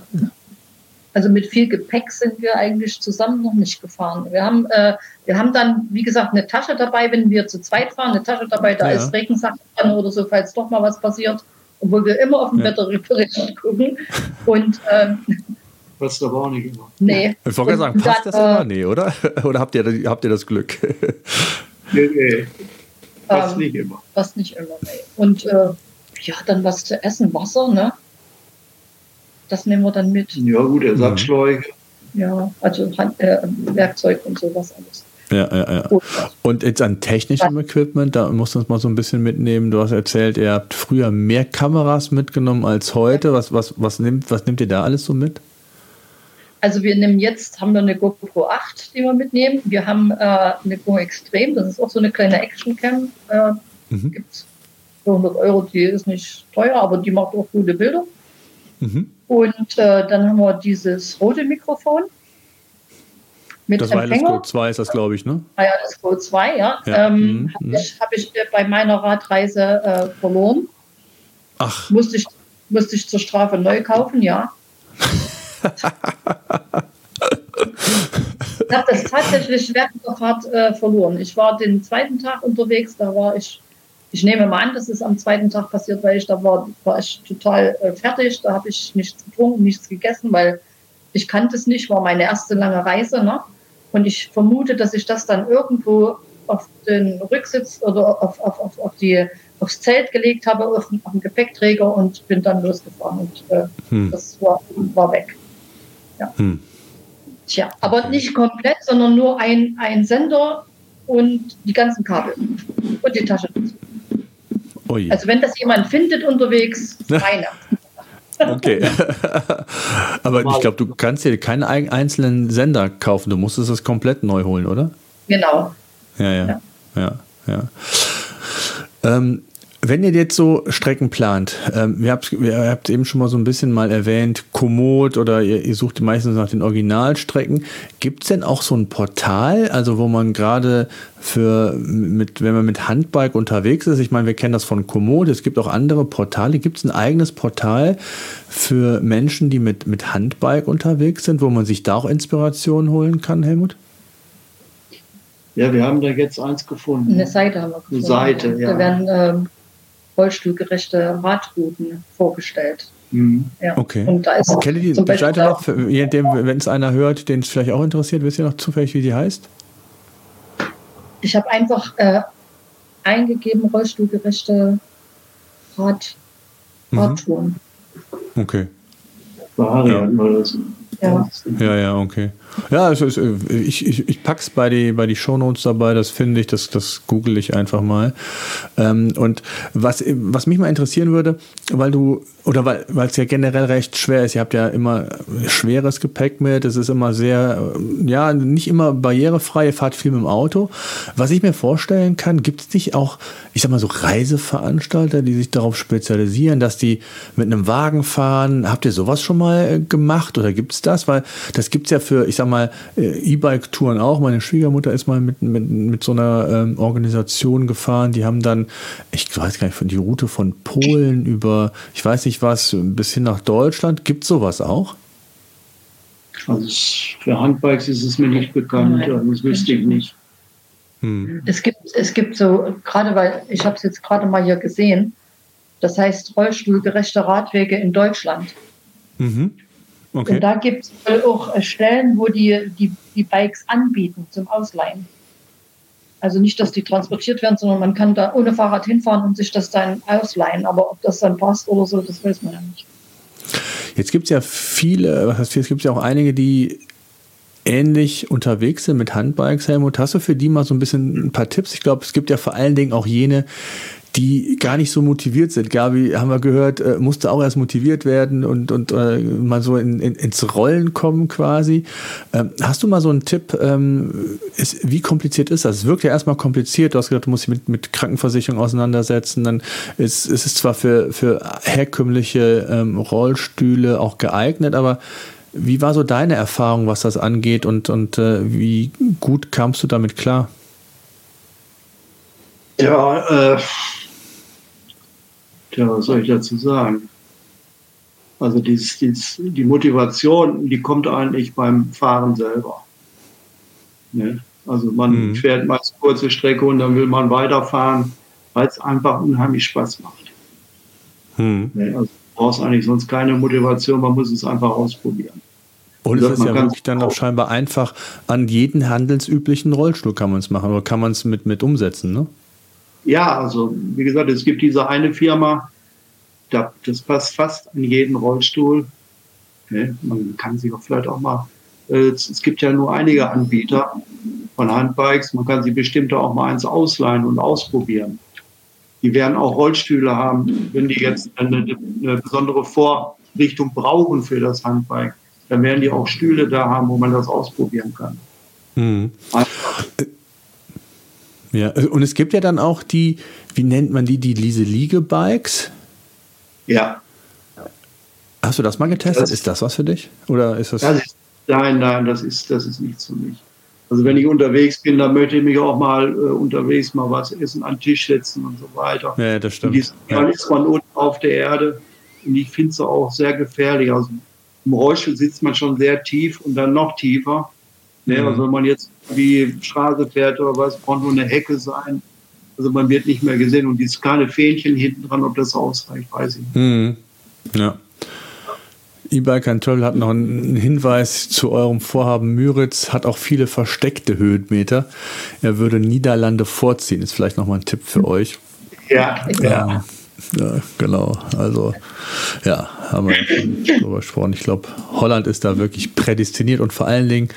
Also mit viel Gepäck sind wir eigentlich zusammen noch nicht gefahren. Wir haben, äh, wir haben dann, wie gesagt, eine Tasche dabei, wenn wir zu zweit fahren, eine Tasche dabei, da ja. ist Regensachen dran oder so, falls doch mal was passiert. Obwohl wir immer auf den ja. Wetterbericht gucken. Und ähm, Passt aber auch nicht immer. Nee. Ich wollte sagen, passt dann, das immer? Nee, oder? Oder habt ihr, habt ihr das Glück? nee, nee. Passt ähm, nicht immer. Passt nicht immer, nee. Und äh, ja, dann was zu essen, Wasser, ne? Das nehmen wir dann mit. Ja, gut, Ersatzschläuche. Ja, also Hand, äh, Werkzeug und sowas alles. Ja, ja, ja. Und jetzt an technischem Equipment, da musst du uns mal so ein bisschen mitnehmen. Du hast erzählt, ihr habt früher mehr Kameras mitgenommen als heute. Was, was, was, nimmt, was nimmt ihr da alles so mit? Also wir nehmen jetzt, haben wir eine GoPro 8, die wir mitnehmen. Wir haben äh, eine Go Extreme, das ist auch so eine kleine Actioncam. Äh, mhm. Gibt es für 100 Euro, die ist nicht teuer, aber die macht auch gute Bilder. Mhm. Und äh, dann haben wir dieses rote Mikrofon. Mit das Empfänger. war das Go 2 ist das, glaube ich, ne? Ah ja, das Go 2, ja. ja. Ähm, mhm. Habe mhm. ich, hab ich, bei meiner Radreise äh, verloren. Ach. Musste ich, musste ich zur Strafe neu kaufen, ja. ich habe das tatsächlich während der Fahrt äh, verloren. Ich war den zweiten Tag unterwegs, da war ich ich nehme mal an, dass es am zweiten Tag passiert, weil ich da war, war ich total äh, fertig. Da habe ich nichts getrunken, nichts gegessen, weil ich kannte es nicht, war meine erste lange Reise. Ne? Und ich vermute, dass ich das dann irgendwo auf den Rücksitz oder auf, auf, auf, auf die, aufs Zelt gelegt habe, auf, auf den Gepäckträger und bin dann losgefahren. Und äh, hm. das war, war weg. Ja. Hm. Tja, aber nicht komplett, sondern nur ein, ein Sender und die ganzen Kabel und die Tasche dazu. Ui. Also wenn das jemand findet unterwegs, meine. Okay. Aber ich glaube, du kannst dir keinen einzelnen Sender kaufen. Du musstest es komplett neu holen, oder? Genau. Ja, ja. Ja, ja. ja. Ähm, wenn ihr jetzt so Strecken plant, ähm, ihr, habt, ihr habt eben schon mal so ein bisschen mal erwähnt, Komoot oder ihr, ihr sucht meistens nach den Originalstrecken. Gibt es denn auch so ein Portal, also wo man gerade für, mit, wenn man mit Handbike unterwegs ist, ich meine, wir kennen das von Komoot, es gibt auch andere Portale. Gibt es ein eigenes Portal für Menschen, die mit, mit Handbike unterwegs sind, wo man sich da auch Inspiration holen kann, Helmut? Ja, wir haben da jetzt eins gefunden. Eine Seite haben wir gefunden. Eine Seite, ja. Da werden ähm, rollstuhlgerechte Radrouten vorgestellt. Mhm. Ja. Okay. Und da ist Kennt ihr die Seite noch, wenn es einer hört, den es vielleicht auch interessiert, wisst ihr noch zufällig, wie die heißt? Ich habe einfach äh, eingegeben, rollstuhlgerechte Rad, mhm. Radtouren. Okay. Varianten ja. oder so. Ja. ja, ja, okay. Ja, also ich, ich, ich pack's bei die, bei die Shownotes dabei, das finde ich, das, das google ich einfach mal. Ähm, und was, was mich mal interessieren würde, weil du, oder weil es ja generell recht schwer ist, ihr habt ja immer schweres Gepäck mit, es ist immer sehr, ja, nicht immer barrierefrei, ihr fahrt viel mit dem Auto. Was ich mir vorstellen kann, gibt es nicht auch, ich sag mal so Reiseveranstalter, die sich darauf spezialisieren, dass die mit einem Wagen fahren? Habt ihr sowas schon mal gemacht oder gibt es das? Weil das gibt es ja für, ich sag mal, äh, E-Bike-Touren auch. Meine Schwiegermutter ist mal mit, mit, mit so einer ähm, Organisation gefahren. Die haben dann, ich weiß gar nicht, von die Route von Polen über, ich weiß nicht was, bis hin nach Deutschland. Gibt es sowas auch? Also für Handbikes ist es mir nicht bekannt, das wüsste ich nicht. Hm. Es, gibt, es gibt so, gerade weil, ich habe es jetzt gerade mal hier gesehen, das heißt rollstuhlgerechte Radwege in Deutschland. Mhm. Okay. Und da gibt es auch Stellen, wo die, die die Bikes anbieten zum Ausleihen. Also nicht, dass die transportiert werden, sondern man kann da ohne Fahrrad hinfahren und sich das dann ausleihen. Aber ob das dann passt oder so, das weiß man ja nicht. Jetzt gibt es ja viele, was heißt, es gibt ja auch einige, die ähnlich unterwegs sind mit Handbikes, Helmut. Hast du für die mal so ein bisschen ein paar Tipps? Ich glaube, es gibt ja vor allen Dingen auch jene, die gar nicht so motiviert sind. Gabi, haben wir gehört, äh, musste auch erst motiviert werden und, und äh, mal so in, in, ins Rollen kommen quasi. Ähm, hast du mal so einen Tipp, ähm, ist, wie kompliziert ist das? Es wirkt ja erstmal kompliziert. Du hast gesagt, du musst dich mit, mit Krankenversicherung auseinandersetzen. Dann ist, ist es zwar für, für herkömmliche ähm, Rollstühle auch geeignet, aber wie war so deine Erfahrung, was das angeht und, und äh, wie gut kamst du damit klar? Ja, äh, Tja, was soll ich dazu sagen? Also dies, dies, die Motivation, die kommt eigentlich beim Fahren selber. Ne? Also man mhm. fährt meist kurze Strecke und dann will man weiterfahren, weil es einfach unheimlich Spaß macht. Mhm. Ne? Also du brauchst eigentlich sonst keine Motivation, man muss es einfach ausprobieren. Und es ist ja wirklich dann auch scheinbar einfach, an jeden handelsüblichen Rollstuhl kann man es machen oder kann man es mit, mit umsetzen, ne? Ja, also wie gesagt, es gibt diese eine Firma, das passt fast an jeden Rollstuhl. Man kann sich auch vielleicht auch mal, äh, es gibt ja nur einige Anbieter von Handbikes, man kann sie bestimmt auch mal eins ausleihen und ausprobieren. Die werden auch Rollstühle haben, wenn die jetzt eine, eine besondere Vorrichtung brauchen für das Handbike, dann werden die auch Stühle da haben, wo man das ausprobieren kann. Mhm. Ja, und es gibt ja dann auch die, wie nennt man die, die diese Liege-Bikes? Ja. Hast du das mal getestet? Das, ist das was für dich? Oder ist das? das ist, nein, nein, das ist, das ist nichts für mich. Also wenn ich unterwegs bin, dann möchte ich mich auch mal äh, unterwegs mal was essen, an den Tisch setzen und so weiter. Ja, das stimmt. Dies, dann ist man unten auf der Erde und ich finde es auch sehr gefährlich. Also im Rollstuhl sitzt man schon sehr tief und dann noch tiefer. Ne? Mhm. Also wenn man jetzt wie Straße fährt oder was, braucht nur eine Hecke sein. Also man wird nicht mehr gesehen und dieses kleine Fähnchen hinten dran, ob das ausreicht, weiß ich nicht. Mhm. Ja. E-Bike Travel hat noch einen Hinweis zu eurem Vorhaben. Müritz hat auch viele versteckte Höhenmeter. Er würde Niederlande vorziehen. Ist vielleicht nochmal ein Tipp für euch. Ja, ja. Ja, genau. Also, ja, haben wir darüber gesprochen. Ich glaube, Holland ist da wirklich prädestiniert und vor allen Dingen,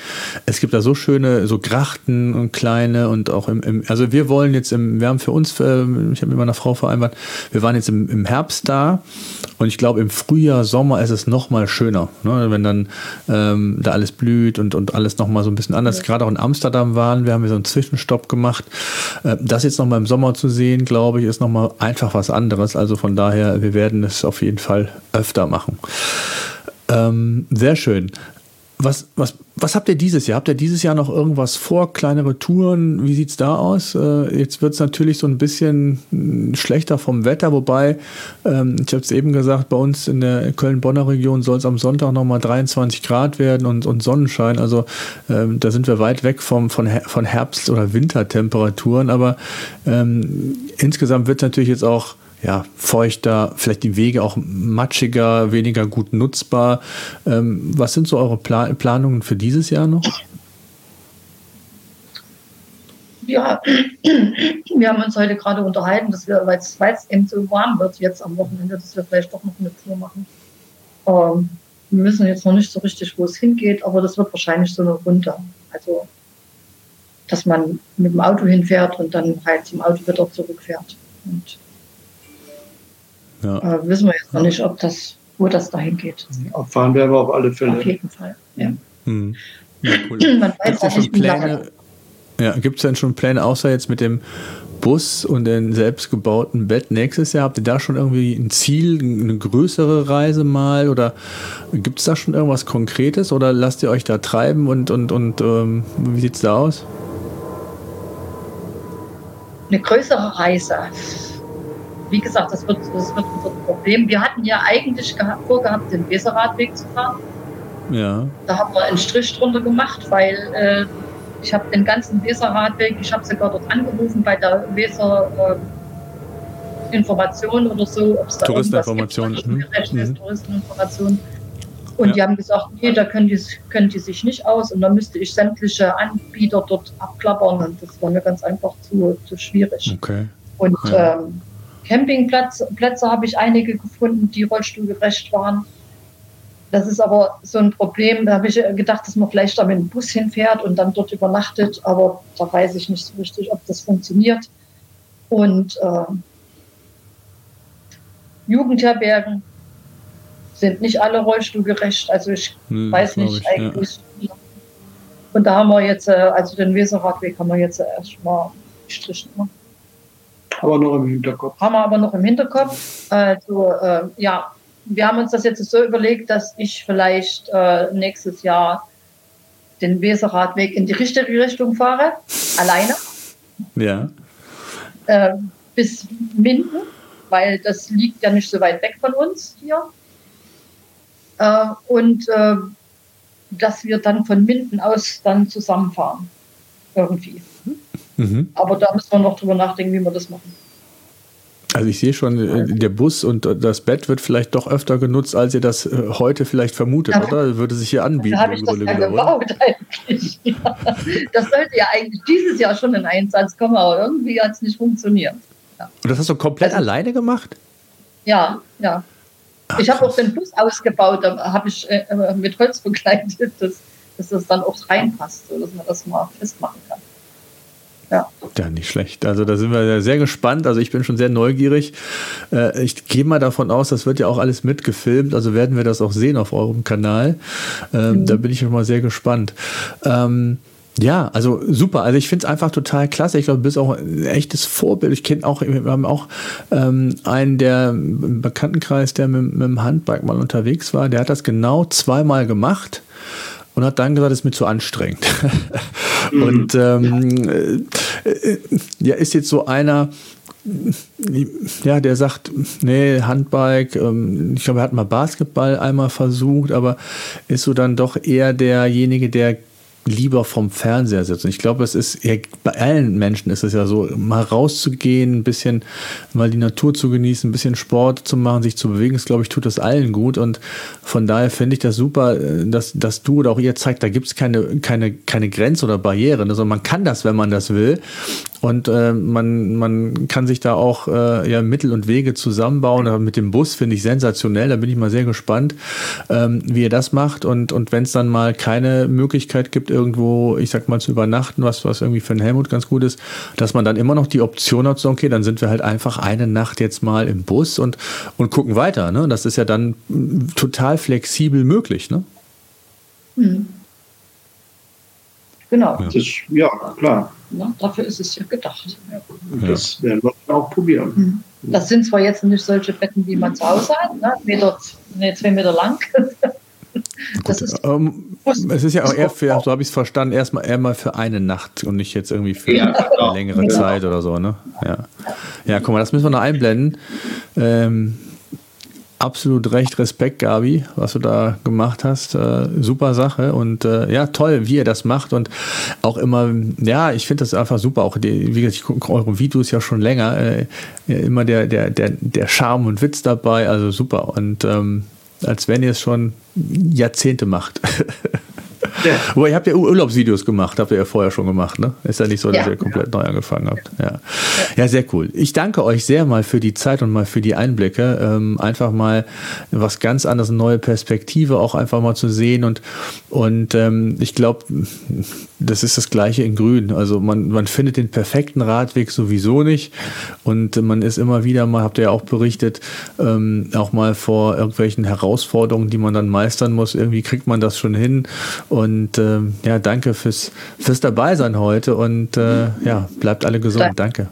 es gibt da so schöne, so Grachten und kleine und auch im, im also wir wollen jetzt im, wir haben für uns, äh, ich habe mit meiner Frau vereinbart, wir waren jetzt im, im Herbst da und ich glaube, im Frühjahr, Sommer ist es noch mal schöner, ne? wenn dann ähm, da alles blüht und, und alles noch mal so ein bisschen anders. Ja. Gerade auch in Amsterdam waren wir, haben wir so einen Zwischenstopp gemacht. Äh, das jetzt noch mal im Sommer zu sehen, glaube ich, ist noch mal einfach was anderes. Also von daher, wir werden es auf jeden Fall öfter machen. Ähm, sehr schön. Was, was, was habt ihr dieses Jahr? Habt ihr dieses Jahr noch irgendwas vor? Kleinere Touren? Wie sieht es da aus? Äh, jetzt wird es natürlich so ein bisschen hm, schlechter vom Wetter, wobei, ähm, ich habe es eben gesagt, bei uns in der Köln-Bonner Region soll es am Sonntag nochmal 23 Grad werden und, und Sonnenschein. Also ähm, da sind wir weit weg vom, von, von Herbst- oder Wintertemperaturen. Aber ähm, insgesamt wird es natürlich jetzt auch ja, feuchter, vielleicht die Wege auch matschiger, weniger gut nutzbar. Ähm, was sind so eure Pla Planungen für dieses Jahr noch? Ja, wir haben uns heute gerade unterhalten, dass wir, weil es eben so warm wird jetzt am Wochenende, dass wir vielleicht doch noch eine Tour machen. Ähm, wir wissen jetzt noch nicht so richtig, wo es hingeht, aber das wird wahrscheinlich so eine Runde. Also, dass man mit dem Auto hinfährt und dann halt zum Auto wieder zurückfährt. Und ja. Äh, wissen wir jetzt noch nicht, ob das, wo das dahin geht. Abfahren werden wir auf alle Fälle. Auf jeden Fall, ja. Hm. ja cool. Man weiß ja schon Pläne. Ja, gibt es denn schon Pläne, außer jetzt mit dem Bus und den selbstgebauten Bett nächstes Jahr? Habt ihr da schon irgendwie ein Ziel, eine größere Reise mal? Oder gibt es da schon irgendwas Konkretes? Oder lasst ihr euch da treiben und, und, und ähm, wie sieht es da aus? Eine größere Reise. Wie gesagt, das wird, das wird unser Problem. Wir hatten ja eigentlich vorgehabt, den Weserradweg zu fahren. Ja. Da haben wir einen Strich drunter gemacht, weil äh, ich habe den ganzen Weserradweg, ich habe sogar dort angerufen bei der Weser äh, Information oder so, ob es da Touristeninformation. Gibt, mhm. Touristeninformation. Und ja. die haben gesagt, nee, da können die, können die sich nicht aus und dann müsste ich sämtliche Anbieter dort abklappern und das war mir ganz einfach zu, zu schwierig. Okay. Und ja. ähm, Campingplätze Plätze habe ich einige gefunden, die rollstuhlgerecht waren. Das ist aber so ein Problem. Da habe ich gedacht, dass man vielleicht da mit dem Bus hinfährt und dann dort übernachtet. Aber da weiß ich nicht so richtig, ob das funktioniert. Und äh, Jugendherbergen sind nicht alle rollstuhlgerecht. Also ich hm, weiß nicht ich, eigentlich. Ja. Und da haben wir jetzt, äh, also den Weserradweg haben wir jetzt erstmal gestrichen. Ne? Aber noch im Hinterkopf. Haben wir aber noch im Hinterkopf. Also äh, ja, wir haben uns das jetzt so überlegt, dass ich vielleicht äh, nächstes Jahr den Weserradweg in die richtige Richtung fahre, alleine. Ja. Äh, bis Minden, weil das liegt ja nicht so weit weg von uns hier. Äh, und äh, dass wir dann von Minden aus dann zusammenfahren. Irgendwie. Mhm. Aber da müssen wir noch drüber nachdenken, wie wir das machen. Also ich sehe schon, äh, der Bus und das Bett wird vielleicht doch öfter genutzt, als ihr das äh, heute vielleicht vermutet, ja. oder? Würde sich hier anbieten. Da habe ich das ja gebaut eigentlich. Ja. Das sollte ja eigentlich dieses Jahr schon in Einsatz kommen, aber irgendwie hat es nicht funktioniert. Ja. Und das hast du komplett also, alleine gemacht? Ja, ja. Ach, ich habe auch den Bus ausgebaut, da habe ich äh, mit Holz begleitet, dass, dass das dann auch reinpasst, so dass man das mal festmachen kann. Ja. ja, nicht schlecht. Also da sind wir sehr gespannt. Also ich bin schon sehr neugierig. Äh, ich gehe mal davon aus, das wird ja auch alles mitgefilmt. Also werden wir das auch sehen auf eurem Kanal. Ähm, mhm. Da bin ich schon mal sehr gespannt. Ähm, ja, also super. Also ich finde es einfach total klasse. Ich glaube, du bist auch ein echtes Vorbild. Ich kenne auch, wir haben auch ähm, einen, der im Bekanntenkreis, der mit, mit dem Handbike mal unterwegs war, der hat das genau zweimal gemacht und hat dann gesagt, es ist mir zu anstrengend. Mhm. Und ähm, äh, äh, ja, ist jetzt so einer, ja, der sagt, nee, Handbike, ähm, ich glaube, er hat mal Basketball einmal versucht, aber ist so dann doch eher derjenige, der lieber vom Fernseher sitzen. Ich glaube, es ist ja, bei allen Menschen ist es ja so, mal rauszugehen, ein bisschen mal die Natur zu genießen, ein bisschen Sport zu machen, sich zu bewegen, das glaube ich, tut das allen gut. Und von daher finde ich das super, äh, dass, dass du oder auch ihr zeigt, da gibt es keine, keine, keine Grenze oder Barriere, sondern man kann das, wenn man das will. Und äh, man, man kann sich da auch äh, ja, Mittel und Wege zusammenbauen. Aber mit dem Bus finde ich sensationell. Da bin ich mal sehr gespannt, ähm, wie ihr das macht. Und, und wenn es dann mal keine Möglichkeit gibt, irgendwo, ich sag mal, zu übernachten, was, was irgendwie für den Helmut ganz gut ist, dass man dann immer noch die Option hat, so, okay, dann sind wir halt einfach eine Nacht jetzt mal im Bus und, und gucken weiter. Ne? Das ist ja dann total flexibel möglich. Ne? Mhm. Genau. Ja. Das, ja, klar. Na, dafür ist es ja gedacht. Ja. Das werden wir auch probieren. Mhm. Das sind zwar jetzt nicht solche Betten, wie man zu Hause hat, ne? Meter, nee, zwei Meter lang. das ist, ähm, es ist ja auch eher für, so habe ich es verstanden, erstmal eher mal für eine Nacht und nicht jetzt irgendwie für ja, eine längere genau. Zeit oder so. Ne? Ja. ja, guck mal, das müssen wir noch einblenden. Ähm, absolut recht. Respekt, Gabi, was du da gemacht hast. Äh, super Sache und äh, ja, toll, wie ihr das macht und auch immer, ja, ich finde das einfach super. Auch die, wie gesagt, ich gucke eure Videos ja schon länger. Äh, immer der, der, der, der Charme und Witz dabei, also super. Und ähm, als wenn ihr es schon Jahrzehnte macht. Ja. Aber ihr habt ja Urlaubsvideos gemacht, habt ihr ja vorher schon gemacht, ne? Ist ja nicht so, dass ja, ihr komplett neu angefangen habt. Ja. ja, sehr cool. Ich danke euch sehr mal für die Zeit und mal für die Einblicke. Ähm, einfach mal was ganz anderes, eine neue Perspektive auch einfach mal zu sehen. Und, und ähm, ich glaube, das ist das Gleiche in Grün. Also man, man findet den perfekten Radweg sowieso nicht. Und man ist immer wieder mal, habt ihr ja auch berichtet, ähm, auch mal vor irgendwelchen Herausforderungen, die man dann meistern muss. Irgendwie kriegt man das schon hin. Und äh, ja, danke fürs, fürs Dabeisein heute und äh, ja, bleibt alle gesund. Danke.